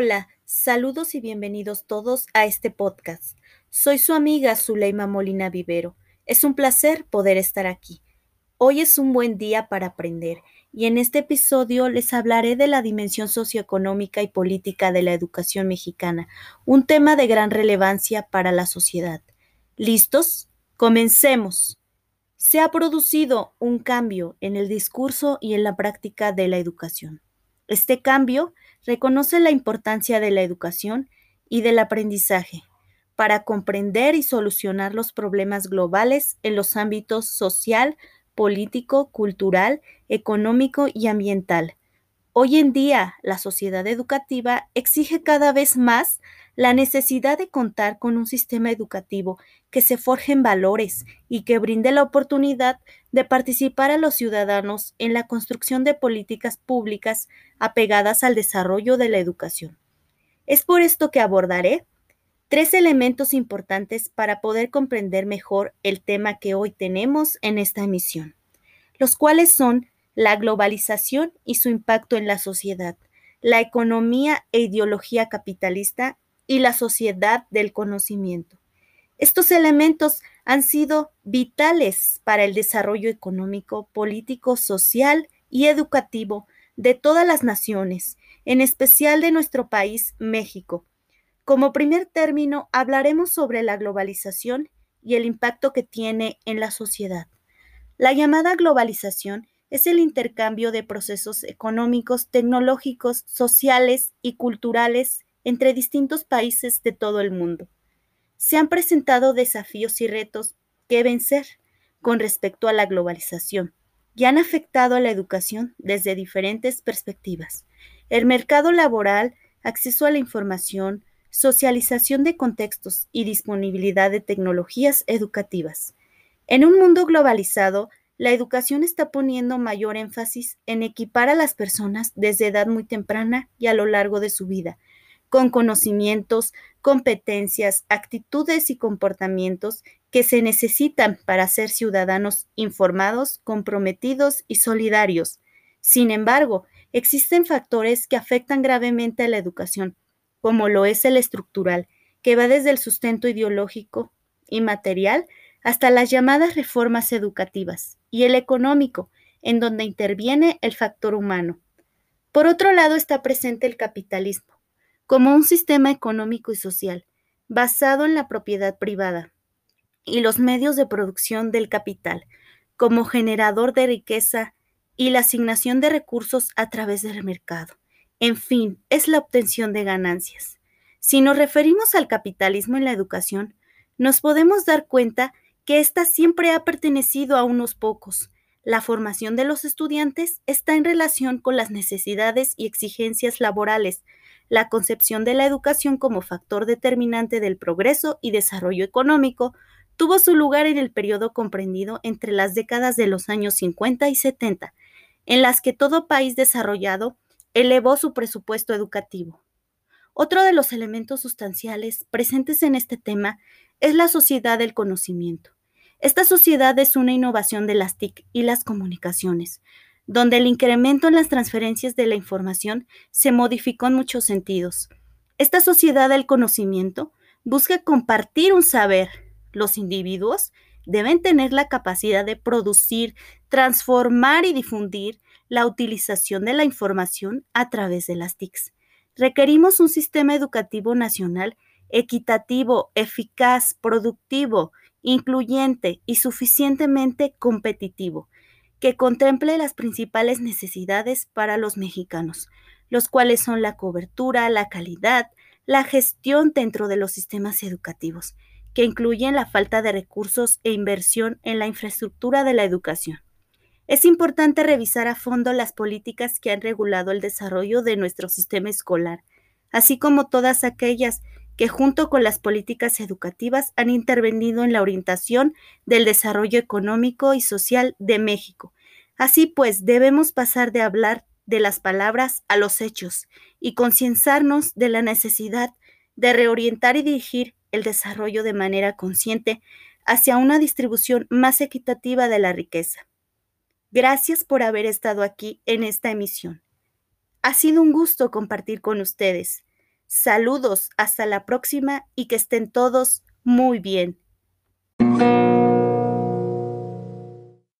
Hola, saludos y bienvenidos todos a este podcast. Soy su amiga Zuleima Molina Vivero. Es un placer poder estar aquí. Hoy es un buen día para aprender y en este episodio les hablaré de la dimensión socioeconómica y política de la educación mexicana, un tema de gran relevancia para la sociedad. ¿Listos? Comencemos. Se ha producido un cambio en el discurso y en la práctica de la educación. Este cambio reconoce la importancia de la educación y del aprendizaje para comprender y solucionar los problemas globales en los ámbitos social, político, cultural, económico y ambiental. Hoy en día, la sociedad educativa exige cada vez más la necesidad de contar con un sistema educativo que se forje en valores y que brinde la oportunidad de participar a los ciudadanos en la construcción de políticas públicas apegadas al desarrollo de la educación. Es por esto que abordaré tres elementos importantes para poder comprender mejor el tema que hoy tenemos en esta emisión, los cuales son la globalización y su impacto en la sociedad, la economía e ideología capitalista y la sociedad del conocimiento. Estos elementos han sido vitales para el desarrollo económico, político, social y educativo de todas las naciones, en especial de nuestro país, México, como primer término, hablaremos sobre la globalización y el impacto que tiene en la sociedad. La llamada globalización es el intercambio de procesos económicos, tecnológicos, sociales y culturales entre distintos países de todo el mundo. Se han presentado desafíos y retos que vencer con respecto a la globalización y han afectado a la educación desde diferentes perspectivas. El mercado laboral, acceso a la información, socialización de contextos y disponibilidad de tecnologías educativas. En un mundo globalizado, la educación está poniendo mayor énfasis en equipar a las personas desde edad muy temprana y a lo largo de su vida, con conocimientos, competencias, actitudes y comportamientos que se necesitan para ser ciudadanos informados, comprometidos y solidarios. Sin embargo, existen factores que afectan gravemente a la educación, como lo es el estructural, que va desde el sustento ideológico y material hasta las llamadas reformas educativas, y el económico, en donde interviene el factor humano. Por otro lado está presente el capitalismo, como un sistema económico y social, basado en la propiedad privada y los medios de producción del capital, como generador de riqueza y la asignación de recursos a través del mercado. En fin, es la obtención de ganancias. Si nos referimos al capitalismo en la educación, nos podemos dar cuenta que ésta siempre ha pertenecido a unos pocos. La formación de los estudiantes está en relación con las necesidades y exigencias laborales. La concepción de la educación como factor determinante del progreso y desarrollo económico tuvo su lugar en el periodo comprendido entre las décadas de los años 50 y 70, en las que todo país desarrollado elevó su presupuesto educativo. Otro de los elementos sustanciales presentes en este tema es la sociedad del conocimiento. Esta sociedad es una innovación de las TIC y las comunicaciones, donde el incremento en las transferencias de la información se modificó en muchos sentidos. Esta sociedad del conocimiento busca compartir un saber. Los individuos deben tener la capacidad de producir, transformar y difundir la utilización de la información a través de las TICs. Requerimos un sistema educativo nacional equitativo, eficaz, productivo, incluyente y suficientemente competitivo, que contemple las principales necesidades para los mexicanos, los cuales son la cobertura, la calidad, la gestión dentro de los sistemas educativos, que incluyen la falta de recursos e inversión en la infraestructura de la educación. Es importante revisar a fondo las políticas que han regulado el desarrollo de nuestro sistema escolar, así como todas aquellas que junto con las políticas educativas han intervenido en la orientación del desarrollo económico y social de México. Así pues, debemos pasar de hablar de las palabras a los hechos y concienciarnos de la necesidad de reorientar y dirigir el desarrollo de manera consciente hacia una distribución más equitativa de la riqueza. Gracias por haber estado aquí en esta emisión. Ha sido un gusto compartir con ustedes. Saludos, hasta la próxima y que estén todos muy bien.